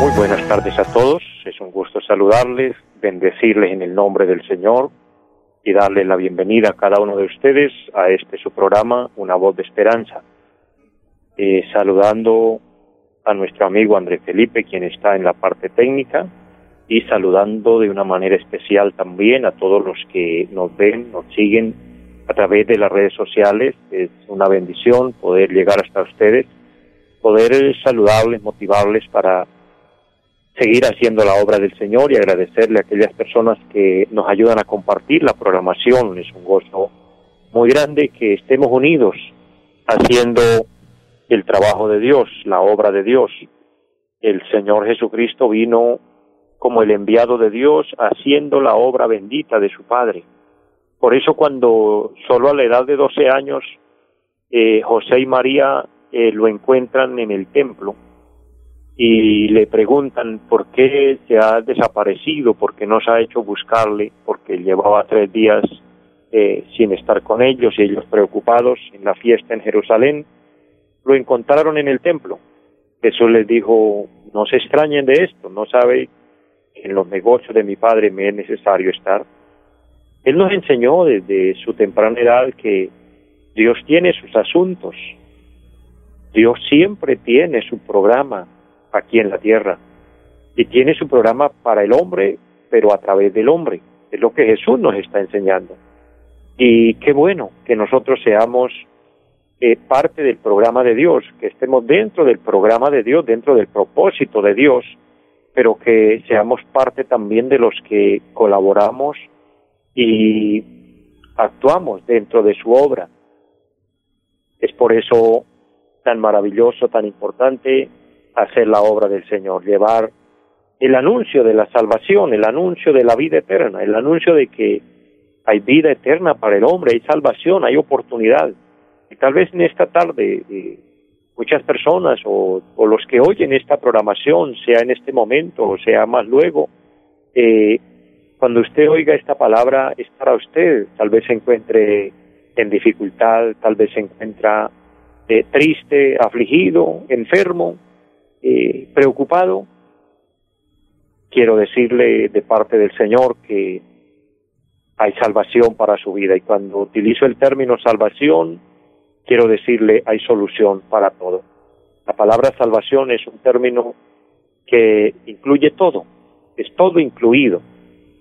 Muy buenas tardes a todos, es un gusto saludarles bendecirles en el nombre del Señor y darles la bienvenida a cada uno de ustedes a este su programa, Una Voz de Esperanza. Eh, saludando a nuestro amigo André Felipe, quien está en la parte técnica, y saludando de una manera especial también a todos los que nos ven, nos siguen a través de las redes sociales. Es una bendición poder llegar hasta ustedes, poder saludarles, motivarles para seguir haciendo la obra del Señor y agradecerle a aquellas personas que nos ayudan a compartir la programación. Es un gozo muy grande que estemos unidos haciendo el trabajo de Dios, la obra de Dios. El Señor Jesucristo vino como el enviado de Dios haciendo la obra bendita de su Padre. Por eso cuando solo a la edad de 12 años eh, José y María eh, lo encuentran en el templo, y le preguntan por qué se ha desaparecido, por qué no se ha hecho buscarle, porque llevaba tres días eh, sin estar con ellos y ellos preocupados en la fiesta en Jerusalén, lo encontraron en el templo. Jesús les dijo, no se extrañen de esto, no sabe que en los negocios de mi Padre me es necesario estar. Él nos enseñó desde su temprana edad que Dios tiene sus asuntos, Dios siempre tiene su programa, aquí en la tierra. Y tiene su programa para el hombre, pero a través del hombre. Es lo que Jesús nos está enseñando. Y qué bueno que nosotros seamos eh, parte del programa de Dios, que estemos dentro del programa de Dios, dentro del propósito de Dios, pero que seamos parte también de los que colaboramos y actuamos dentro de su obra. Es por eso tan maravilloso, tan importante hacer la obra del Señor, llevar el anuncio de la salvación, el anuncio de la vida eterna, el anuncio de que hay vida eterna para el hombre, hay salvación, hay oportunidad. Y tal vez en esta tarde eh, muchas personas o, los que oyen esta programación, sea en este momento o sea más luego, eh, cuando usted oiga esta palabra es para usted, tal vez se encuentre en dificultad, tal vez se encuentra eh, triste, afligido, enfermo, eh, preocupado, quiero decirle de parte del Señor que hay salvación para su vida y cuando utilizo el término salvación, quiero decirle hay solución para todo. La palabra salvación es un término que incluye todo, es todo incluido.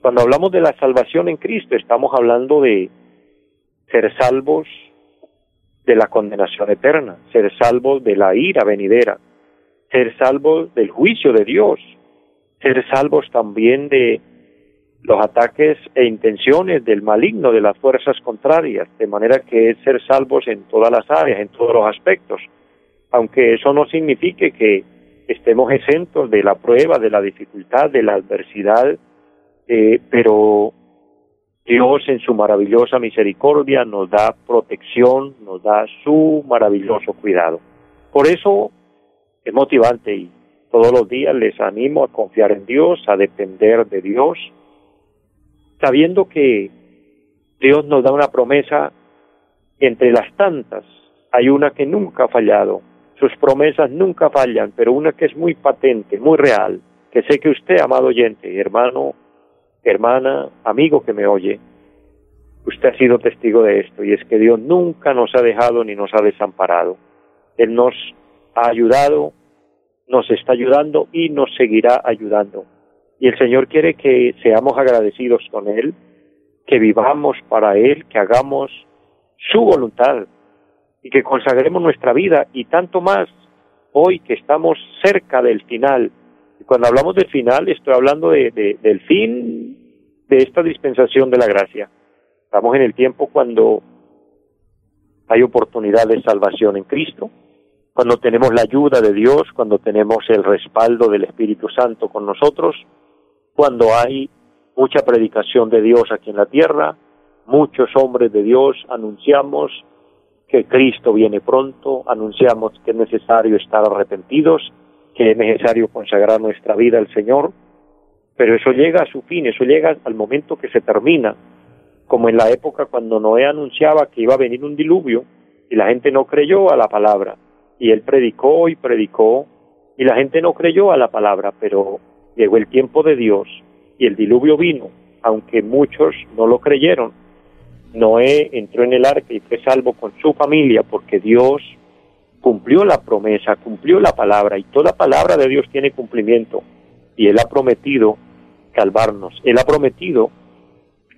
Cuando hablamos de la salvación en Cristo, estamos hablando de ser salvos de la condenación eterna, ser salvos de la ira venidera, ser salvos del juicio de Dios, ser salvos también de los ataques e intenciones del maligno, de las fuerzas contrarias, de manera que es ser salvos en todas las áreas, en todos los aspectos, aunque eso no signifique que estemos exentos de la prueba, de la dificultad, de la adversidad, eh, pero Dios en su maravillosa misericordia nos da protección, nos da su maravilloso cuidado. Por eso es motivante y todos los días les animo a confiar en Dios, a depender de Dios, sabiendo que Dios nos da una promesa entre las tantas. Hay una que nunca ha fallado. Sus promesas nunca fallan, pero una que es muy patente, muy real, que sé que usted, amado oyente, hermano, hermana, amigo que me oye, usted ha sido testigo de esto, y es que Dios nunca nos ha dejado ni nos ha desamparado. Él nos ha ayudado, nos está ayudando y nos seguirá ayudando. Y el Señor quiere que seamos agradecidos con Él, que vivamos para Él, que hagamos su voluntad y que consagremos nuestra vida y tanto más hoy que estamos cerca del final. Cuando hablamos del final, estoy hablando de, del fin de esta dispensación de la gracia. Estamos en el tiempo cuando hay oportunidad de salvación en Cristo, cuando tenemos la ayuda de Dios, cuando tenemos el respaldo del Espíritu Santo con nosotros, cuando hay mucha predicación de Dios aquí en la tierra, muchos hombres de Dios anunciamos que Cristo viene pronto, anunciamos que es necesario estar arrepentidos, que es necesario consagrar nuestra vida al Señor, pero eso llega a su fin, eso llega al momento que se termina, como en la época cuando Noé anunciaba que iba a venir un diluvio y la gente no creyó a la palabra, y él predicó y predicó y la gente no creyó a la palabra, pero llegó el tiempo de Dios y el diluvio vino, aunque muchos no lo creyeron. Noé entró en el arca y fue salvo con su familia porque Dios cumplió la promesa, cumplió la palabra y toda palabra de Dios tiene cumplimiento y Él ha prometido salvarnos, Él ha prometido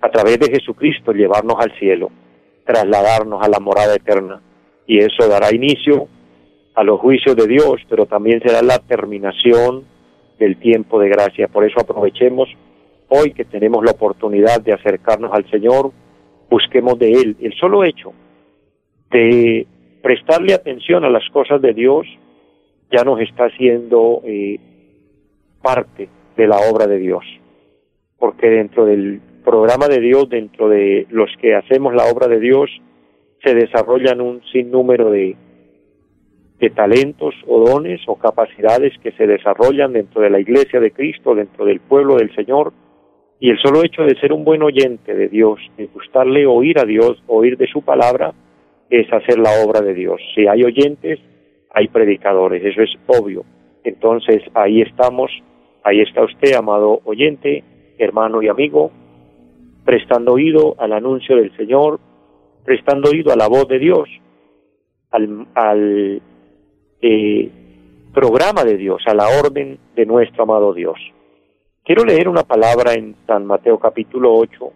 a través de Jesucristo llevarnos al cielo, trasladarnos a la morada eterna y eso dará inicio a los juicios de Dios, pero también será la terminación del tiempo de gracia. Por eso aprovechemos hoy que tenemos la oportunidad de acercarnos al Señor, busquemos de Él. El solo hecho de prestarle atención a las cosas de Dios ya nos está haciendo eh, parte de la obra de Dios. Porque dentro del programa de Dios, dentro de los que hacemos la obra de Dios, se desarrollan un sinnúmero de, de talentos o dones o capacidades que se desarrollan dentro de la iglesia de Cristo, dentro del pueblo del Señor, y el solo hecho de ser un buen oyente de Dios, de gustarle oír a Dios, oír de su palabra, es hacer la obra de Dios. Si hay oyentes, hay predicadores, eso es obvio. Entonces ahí estamos, ahí está usted, amado oyente, hermano y amigo, prestando oído al anuncio del Señor, prestando oído a la voz de Dios, al, eh, programa de Dios, a la orden de nuestro amado Dios. Quiero leer una palabra en San Mateo capítulo 8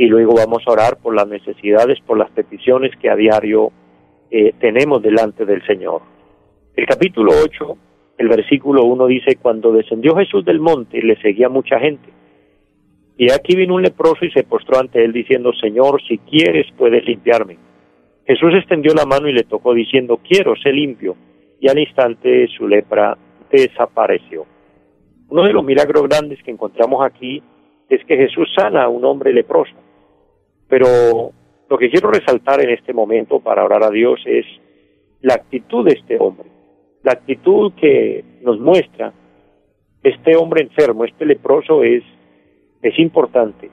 y luego vamos a orar por las necesidades, por las peticiones que a diario eh, tenemos delante del Señor. El capítulo 8, el versículo 1 dice, cuando descendió Jesús del monte le seguía mucha gente. Y aquí vino un leproso y se postró ante él diciendo, Señor, si quieres puedes limpiarme. Jesús extendió la mano y le tocó diciendo, quiero, sé limpio. Y al instante su lepra desapareció. Uno de los milagros grandes que encontramos aquí es que Jesús sana a un hombre leproso. Pero lo que quiero resaltar en este momento para orar a Dios es la actitud de este hombre, la actitud que nos muestra este hombre enfermo, este leproso es, es importante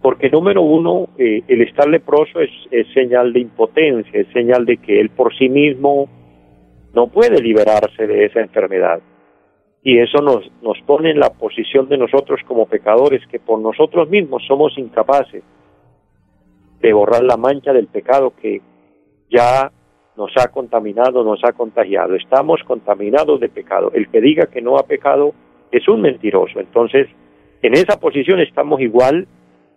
porque número uno, eh, el estar leproso es, señal de impotencia, es señal de que él por sí mismo no puede liberarse de esa enfermedad. Y eso nos, nos pone en la posición de nosotros como pecadores, que por nosotros mismos somos incapaces de borrar la mancha del pecado que ya nos ha contaminado, nos ha contagiado. Estamos contaminados de pecado. El que diga que no ha pecado es un mentiroso. Entonces, en esa posición estamos igual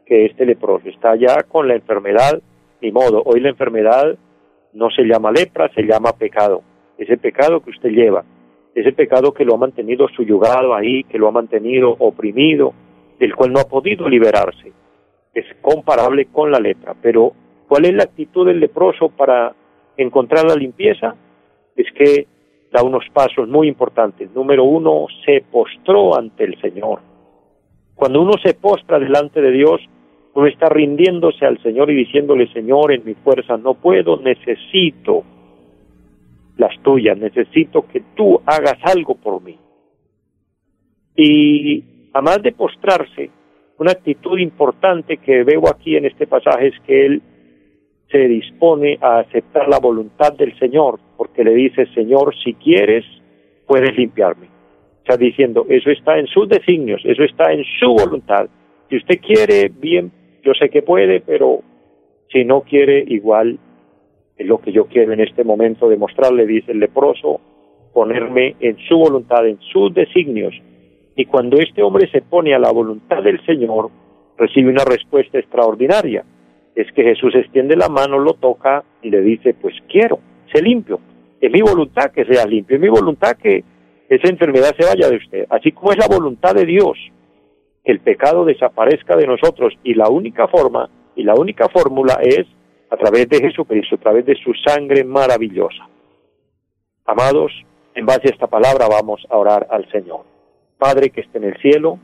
que este leproso está ya con la enfermedad, ni modo, hoy la enfermedad no se llama lepra, se llama pecado, ese pecado que usted lleva, ese pecado que lo ha mantenido suyugado ahí, que lo ha mantenido oprimido, del cual no ha podido liberarse, es comparable con la lepra, pero ¿cuál es la actitud del leproso para encontrar la limpieza? Es que da unos pasos muy importantes. Número uno, se postró ante el Señor. Cuando uno se postra delante de Dios, uno está rindiéndose al Señor y diciéndole, Señor, en mi fuerza no puedo, necesito las tuyas, necesito que tú hagas algo por mí. Y además de postrarse, una actitud importante que veo aquí en este pasaje es que él se dispone a aceptar la voluntad del Señor, porque le dice, Señor, si quieres, puedes limpiarme. Está diciendo, eso está en sus designios, eso está en su voluntad. Si usted quiere, bien yo sé que puede, pero si no quiere, igual es lo que yo quiero en este momento demostrarle, dice el leproso, ponerme en su voluntad, en sus designios. Y cuando este hombre se pone a la voluntad del Señor, recibe una respuesta extraordinaria. Es que Jesús extiende la mano, lo toca y le dice, pues quiero, sé limpio. Es mi voluntad que sea limpio, es mi voluntad que esa enfermedad se vaya de usted. Así como es la voluntad de Dios el pecado desaparezca de nosotros y la única forma y la única fórmula es a través de Jesucristo, a través de su sangre maravillosa. Amados, en base a esta palabra vamos a orar al Señor. Padre que esté en el cielo,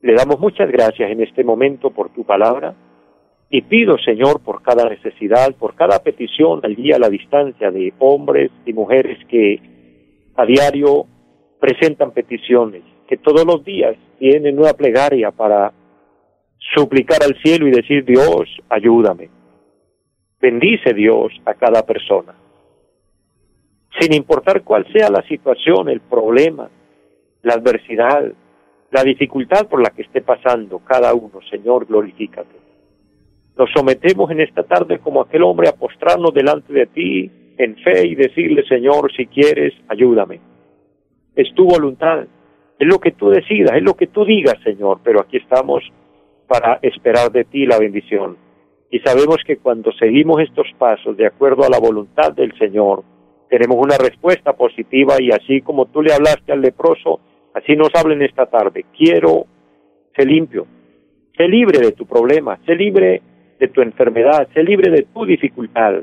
le damos muchas gracias en este momento por tu palabra y pido, Señor, por cada necesidad, por cada petición al día a la distancia de hombres y mujeres que a diario presentan peticiones, que todos los días tienen una plegaria para suplicar al cielo y decir, Dios, ayúdame. Bendice Dios a cada persona. Sin importar cuál sea la situación, el problema, la adversidad, la dificultad por la que esté pasando cada uno, Señor, glorifícate. Nos sometemos en esta tarde como aquel hombre a postrarnos delante de ti en fe y decirle, Señor, si quieres, ayúdame. Es tu voluntad, es lo que tú decidas, es lo que tú digas, Señor, pero aquí estamos para esperar de ti la bendición. Y sabemos que cuando seguimos estos pasos de acuerdo a la voluntad del Señor, tenemos una respuesta positiva y así como tú le hablaste al leproso, así nos hablen esta tarde. Quiero ser limpio, sé libre de tu problema, sé libre de tu enfermedad, sé libre de tu dificultad.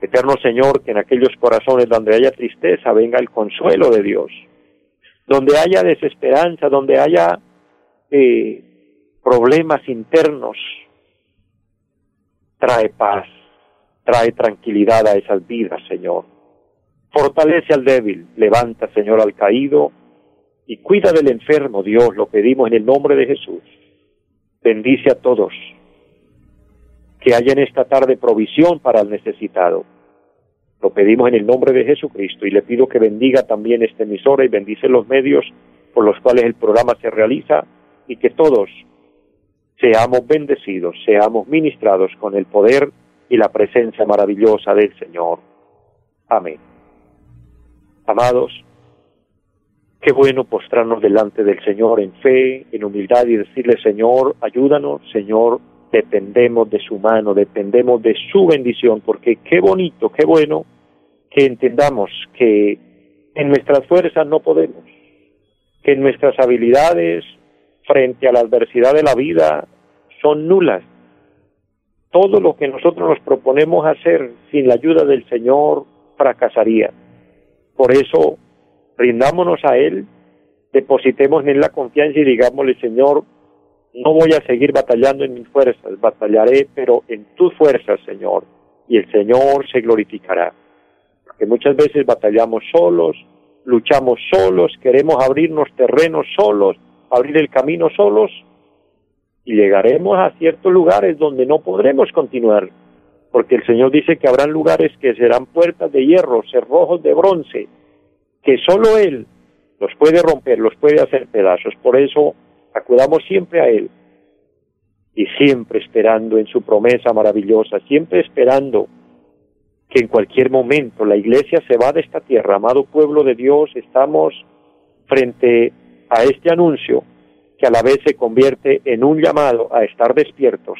Eterno Señor, que en aquellos corazones donde haya tristeza venga el consuelo de Dios, donde haya desesperanza, donde haya eh, problemas internos, trae paz, trae tranquilidad a esas vidas, Señor. Fortalece al débil, levanta, Señor, al caído y cuida del enfermo, Dios, lo pedimos en el nombre de Jesús. Bendice a todos. Que haya en esta tarde provisión para el necesitado. Lo pedimos en el nombre de Jesucristo y le pido que bendiga también esta emisora y bendice los medios por los cuales el programa se realiza y que todos seamos bendecidos, seamos ministrados con el poder y la presencia maravillosa del Señor. Amén. Amados, qué bueno postrarnos delante del Señor en fe, en humildad y decirle, Señor, ayúdanos, Señor, dependemos de su mano, dependemos de su bendición, porque qué bonito, qué bueno que entendamos que en nuestras fuerzas no podemos, que en nuestras habilidades frente a la adversidad de la vida son nulas. Todo lo que nosotros nos proponemos hacer sin la ayuda del Señor fracasaría. Por eso, rindámonos a Él, depositemos en Él la confianza y digámosle, Señor, no voy a seguir batallando en mis fuerzas, batallaré, pero en tus fuerzas, Señor, y el Señor se glorificará. Porque muchas veces batallamos solos, luchamos solos, queremos abrirnos terrenos solos, abrir el camino solos y llegaremos a ciertos lugares donde no podremos continuar, porque el Señor dice que habrán lugares que serán puertas de hierro, cerrojos de bronce, que solo Él los puede romper, los puede hacer pedazos. Por eso acudamos siempre a Él y siempre esperando en su promesa maravillosa, siempre esperando que en cualquier momento la iglesia se va de esta tierra. Amado pueblo de Dios, estamos frente a este anuncio que a la vez se convierte en un llamado a estar despiertos,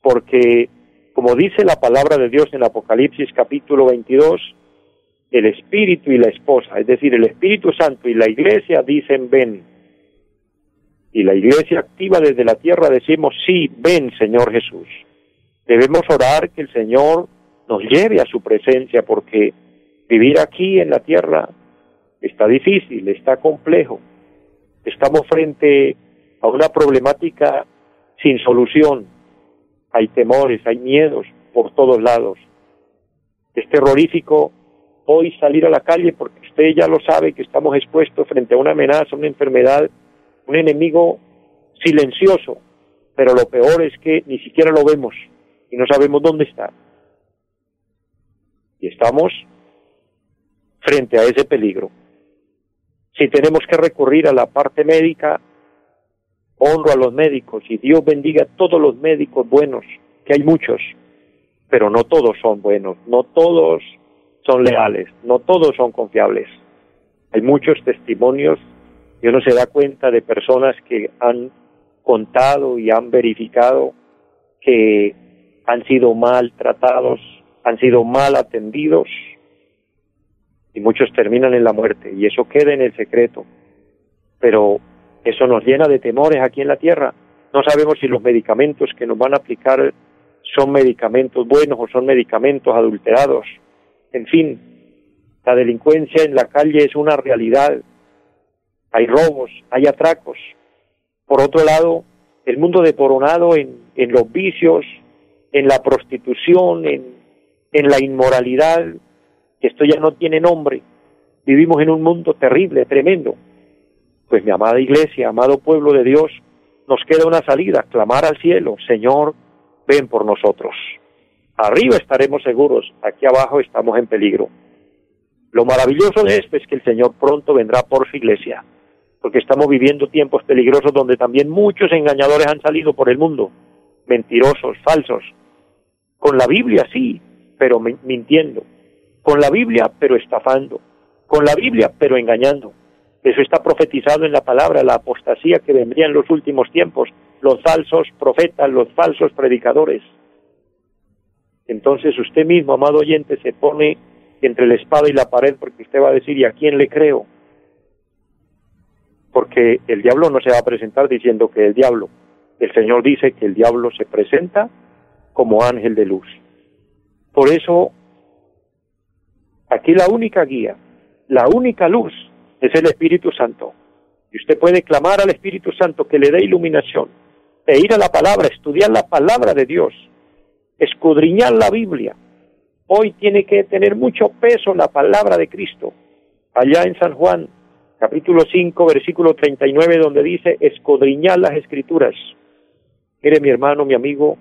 porque como dice la palabra de Dios en Apocalipsis capítulo 22, el Espíritu y la esposa, es decir, el Espíritu Santo y la iglesia dicen ven. Y la iglesia activa desde la tierra decimos sí, ven Señor Jesús. Debemos orar que el Señor nos lleve a su presencia porque vivir aquí en la tierra está difícil, está complejo. Estamos frente a una problemática sin solución. Hay temores, hay miedos por todos lados. Es terrorífico hoy salir a la calle porque usted ya lo sabe que estamos expuestos frente a una amenaza, una enfermedad, un enemigo silencioso, pero lo peor es que ni siquiera lo vemos y no sabemos dónde está. Y estamos frente a ese peligro. Si tenemos que recurrir a la parte médica, honro a los médicos y Dios bendiga a todos los médicos buenos, que hay muchos, pero no todos son buenos, no todos son leales, no todos son confiables. Hay muchos testimonios y uno se da cuenta de personas que han contado y han verificado que han sido maltratados, han sido mal atendidos y muchos terminan en la muerte y eso queda en el secreto. Pero eso nos llena de temores aquí en la tierra. No sabemos si los medicamentos que nos van a aplicar son medicamentos buenos o son medicamentos adulterados. En fin, La delincuencia en la calle es una realidad. Hay robos, hay atracos. Por otro lado, el mundo deporonado en, en los vicios, en la prostitución, en, en la inmoralidad, esto ya no tiene nombre. Vivimos en un mundo terrible, tremendo. Pues mi amada iglesia, amado pueblo de Dios, nos queda una salida, clamar al cielo, Señor, ven por nosotros. Arriba estaremos seguros, aquí abajo estamos en peligro. Lo maravilloso de esto es que el Señor pronto vendrá por su iglesia, porque estamos viviendo tiempos peligrosos donde también muchos engañadores han salido por el mundo, mentirosos, falsos, con la Biblia sí, pero mintiendo, con la Biblia pero estafando, con la Biblia pero engañando. Eso está profetizado en la palabra, la apostasía que vendría en los últimos tiempos, los falsos profetas, los falsos predicadores. Entonces usted mismo, amado oyente, se pone entre la espada y la pared porque usted va a decir, ¿y a quién le creo? Porque el diablo no se va a presentar diciendo que es el diablo. El Señor dice que el diablo se presenta como ángel de luz. Por eso, aquí la única guía, la única luz es el Espíritu Santo. Y usted puede clamar al Espíritu Santo que le dé iluminación, e ir a la palabra, estudiar la palabra de Dios, escudriñar la Biblia. Hoy tiene que tener mucho peso la palabra de Cristo. Allá en San Juan, capítulo 5, versículo 39, donde dice, escudriñar las escrituras. Mire mi hermano, mi amigo,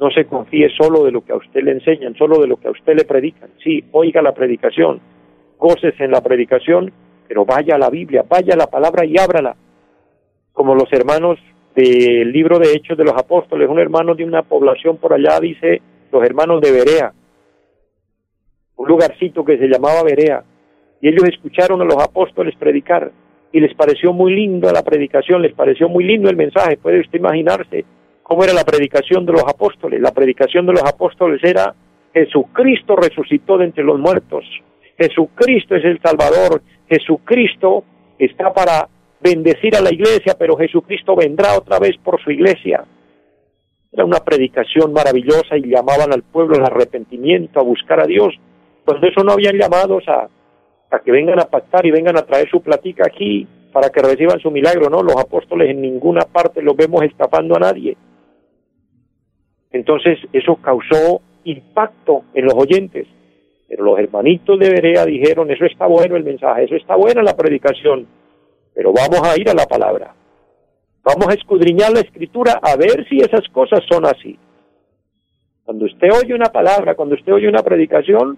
no se confíe solo de lo que a usted le enseñan, solo de lo que a usted le predican. Sí, oiga la predicación, goces en la predicación, pero vaya a la Biblia, vaya a la palabra y ábrala. Como los hermanos del libro de Hechos de los Apóstoles, un hermano de una población por allá dice, los hermanos de Berea, un lugarcito que se llamaba Berea, y ellos escucharon a los apóstoles predicar y les pareció muy lindo la predicación, les pareció muy lindo el mensaje, puede usted imaginarse cómo era la predicación de los apóstoles. La predicación de los apóstoles era Jesucristo resucitó de entre los muertos, Jesucristo es el Salvador, Jesucristo está para bendecir a la iglesia, pero Jesucristo vendrá otra vez por su iglesia. Era una predicación maravillosa y llamaban al pueblo al arrepentimiento, a buscar a Dios. Cuando eso no habían llamados a, a que vengan a pactar y vengan a traer su platica aquí para que reciban su milagro, no, los apóstoles en ninguna parte los vemos estafando a nadie. Entonces eso causó impacto en los oyentes. Pero los hermanitos de Berea dijeron, eso está bueno el mensaje, eso está buena la predicación, pero vamos a ir a la palabra. Vamos a escudriñar la escritura a ver si esas cosas son así. Cuando usted oye una palabra, cuando usted oye una predicación,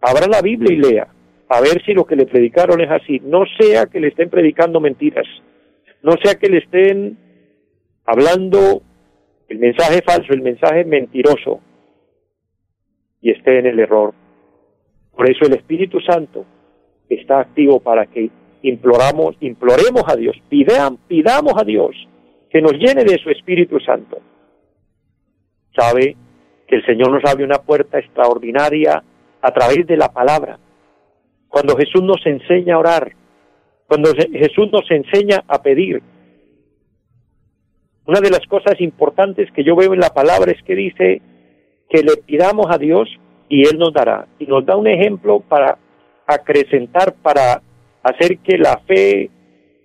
abra la Biblia y lea, a ver si lo que le predicaron es así. No sea que le estén predicando mentiras, no sea que le estén hablando el mensaje falso, el mensaje mentiroso, y esté en el error. Por eso el Espíritu Santo está activo para que imploramos, imploremos a Dios, pidamos a Dios que nos llene de su Espíritu Santo. Sabe que el Señor nos abre una puerta extraordinaria a través de la palabra. Cuando Jesús nos enseña a orar, cuando Jesús nos enseña a pedir, una de las cosas importantes que yo veo en la palabra es que dice que le pidamos a Dios y Él nos dará. Y nos da un ejemplo para acrecentar, para hacer que la fe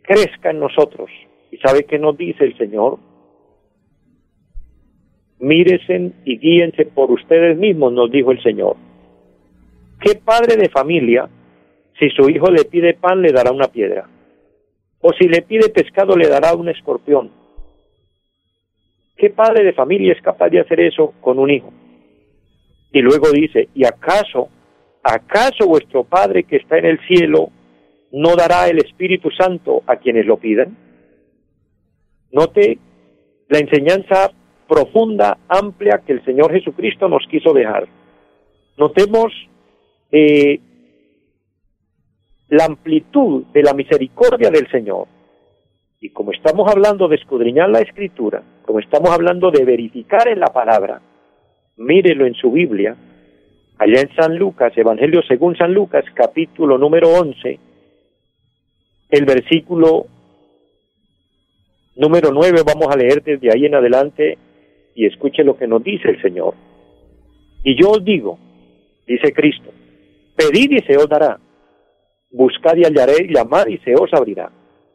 crezca en nosotros. ¿Y sabe qué nos dice el Señor? Míresen y guíense por ustedes mismos, nos dijo el Señor. ¿Qué padre de familia, si su hijo le pide pan, le dará una piedra? O si le pide pescado, le dará un escorpión ¿Qué padre de familia es capaz de hacer eso con un hijo? Y luego dice, ¿y acaso, acaso vuestro Padre que está en el cielo no dará el Espíritu Santo a quienes lo pidan? Note la enseñanza profunda, amplia que el Señor Jesucristo nos quiso dejar. Notemos eh, la amplitud de la misericordia del Señor. Y como estamos hablando de escudriñar la escritura, como estamos hablando de verificar en la palabra, mírelo en su Biblia, allá en San Lucas, Evangelio según San Lucas, capítulo número 11, el versículo número 9, vamos a leer desde ahí en adelante y escuche lo que nos dice el Señor. Y yo os digo, dice Cristo, pedid y se os dará, buscad y hallaréis, llamad y se os abrirá.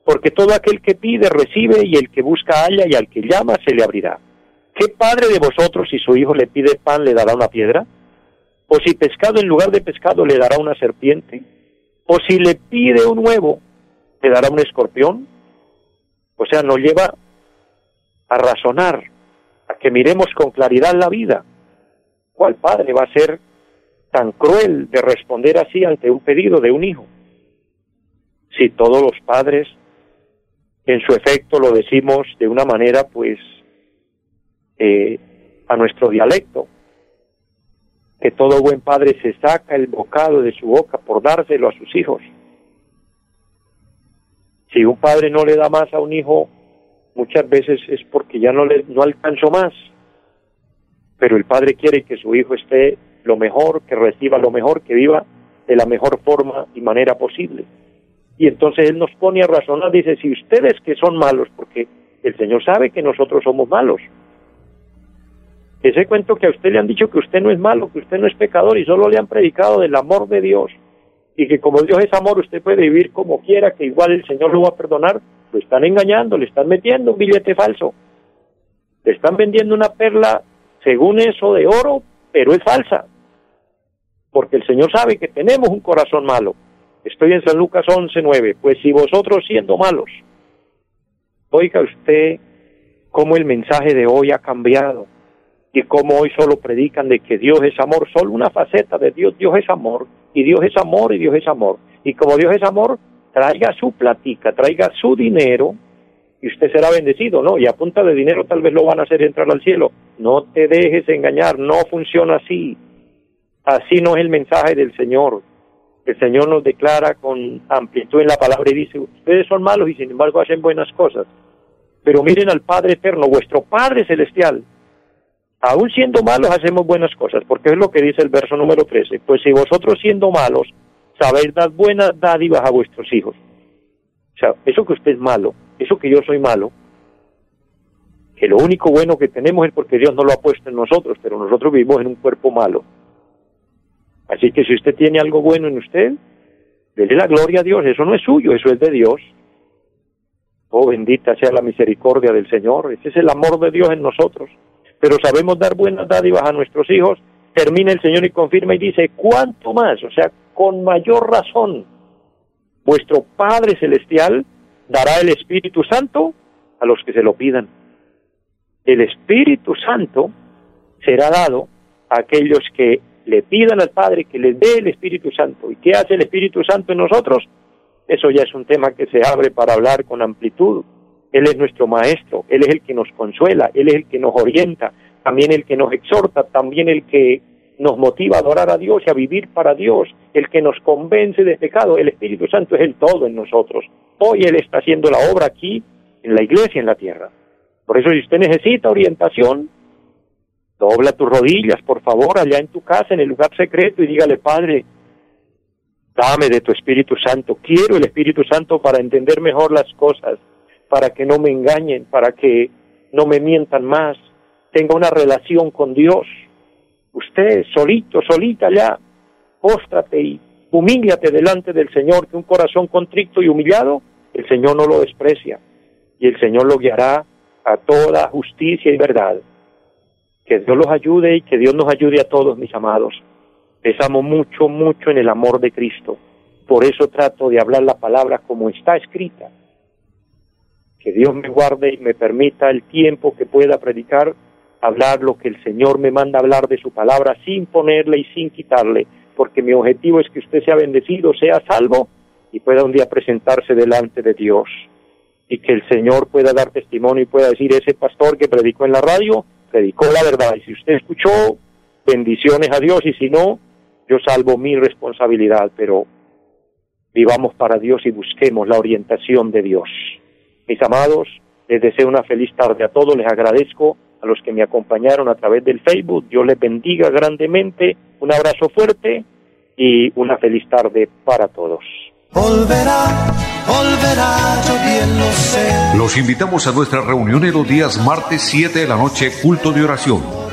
Porque todo aquel que pide recibe y el que busca halla y al que llama se le abrirá. ¿Qué padre de vosotros si su hijo le pide pan le dará una piedra? ¿O si pescado en lugar de pescado le dará una serpiente? ¿O si le pide un huevo le dará un escorpión? O sea, nos lleva a razonar, a que miremos con claridad la vida. ¿Cuál padre va a ser tan cruel de responder así ante un pedido de un hijo? Si todos los padres, en su efecto, lo decimos de una manera, pues, eh, a nuestro dialecto, que todo buen padre se saca el bocado de su boca por dárselo a sus hijos. Si un padre no le da más a un hijo, muchas veces es porque ya no le no alcanzó más. Pero el padre quiere que su hijo esté lo mejor, que reciba lo mejor, que viva de la mejor forma y manera posible. Y entonces él nos pone a razonar, dice, si ustedes que son malos, porque el Señor sabe que nosotros somos malos. Ese cuento que a usted le han dicho que usted no es malo, que usted no es pecador y solo le han predicado del amor de Dios y que como Dios es amor usted puede vivir como quiera, que igual el Señor lo va a perdonar, lo están engañando, le están metiendo un billete falso, le están vendiendo una perla según eso de oro, pero es falsa, porque el Señor sabe que tenemos un corazón malo. Estoy en San Lucas 11:9, pues si vosotros siendo malos, oiga usted cómo el mensaje de hoy ha cambiado y cómo hoy solo predican de que Dios es amor, solo una faceta de Dios, Dios es amor, y Dios es amor, y Dios es amor. Y como Dios es amor, traiga su platica, traiga su dinero, y usted será bendecido, ¿no? Y a punta de dinero tal vez lo van a hacer entrar al cielo. No te dejes engañar, no funciona así. Así no es el mensaje del Señor. El Señor nos declara con amplitud en la palabra y dice, ustedes son malos y sin embargo hacen buenas cosas. Pero miren al Padre Eterno, vuestro Padre Celestial, aún siendo malos hacemos buenas cosas, porque es lo que dice el verso número 13, pues si vosotros siendo malos sabéis dar buenas dádivas a vuestros hijos. O sea, eso que usted es malo, eso que yo soy malo, que lo único bueno que tenemos es porque Dios no lo ha puesto en nosotros, pero nosotros vivimos en un cuerpo malo. Así que si usted tiene algo bueno en usted, dele la gloria a Dios, eso no es suyo, eso es de Dios. Oh, bendita sea la misericordia del Señor, ese es el amor de Dios en nosotros pero sabemos dar buenas dádivas a nuestros hijos, termina el Señor y confirma y dice, ¿cuánto más? O sea, con mayor razón, vuestro Padre Celestial dará el Espíritu Santo a los que se lo pidan. El Espíritu Santo será dado a aquellos que le pidan al Padre que les dé el Espíritu Santo. ¿Y qué hace el Espíritu Santo en nosotros? Eso ya es un tema que se abre para hablar con amplitud. Él es nuestro maestro, Él es el que nos consuela, Él es el que nos orienta, también el que nos exhorta, también el que nos motiva a adorar a Dios y a vivir para Dios, el que nos convence de pecado. El Espíritu Santo es el todo en nosotros. Hoy Él está haciendo la obra aquí, en la iglesia, en la tierra. Por eso si usted necesita orientación, dobla tus rodillas, por favor, allá en tu casa, en el lugar secreto, y dígale, Padre, dame de tu Espíritu Santo. Quiero el Espíritu Santo para entender mejor las cosas para que no me engañen, para que no me mientan más, tenga una relación con Dios. Usted solito, solita ya, póstrate y humíllate delante del Señor, que un corazón contrito y humillado, el Señor no lo desprecia y el Señor lo guiará a toda justicia y verdad. Que Dios los ayude y que Dios nos ayude a todos, mis amados. Les amo mucho, mucho en el amor de Cristo. Por eso trato de hablar la palabra como está escrita que Dios me guarde y me permita el tiempo que pueda predicar, hablar lo que el Señor me manda hablar de su palabra sin ponerle y sin quitarle, porque mi objetivo es que usted sea bendecido, sea salvo y pueda un día presentarse delante de Dios y que el Señor pueda dar testimonio y pueda decir ese pastor que predicó en la radio, predicó la verdad y si usted escuchó, bendiciones a Dios y si no, yo salvo mi responsabilidad, pero vivamos para Dios y busquemos la orientación de Dios. Mis amados, les deseo una feliz tarde a todos, les agradezco a los que me acompañaron a través del Facebook, Dios les bendiga grandemente, un abrazo fuerte y una feliz tarde para todos. Los invitamos a nuestra reunión en los días martes 7 de la noche, culto de oración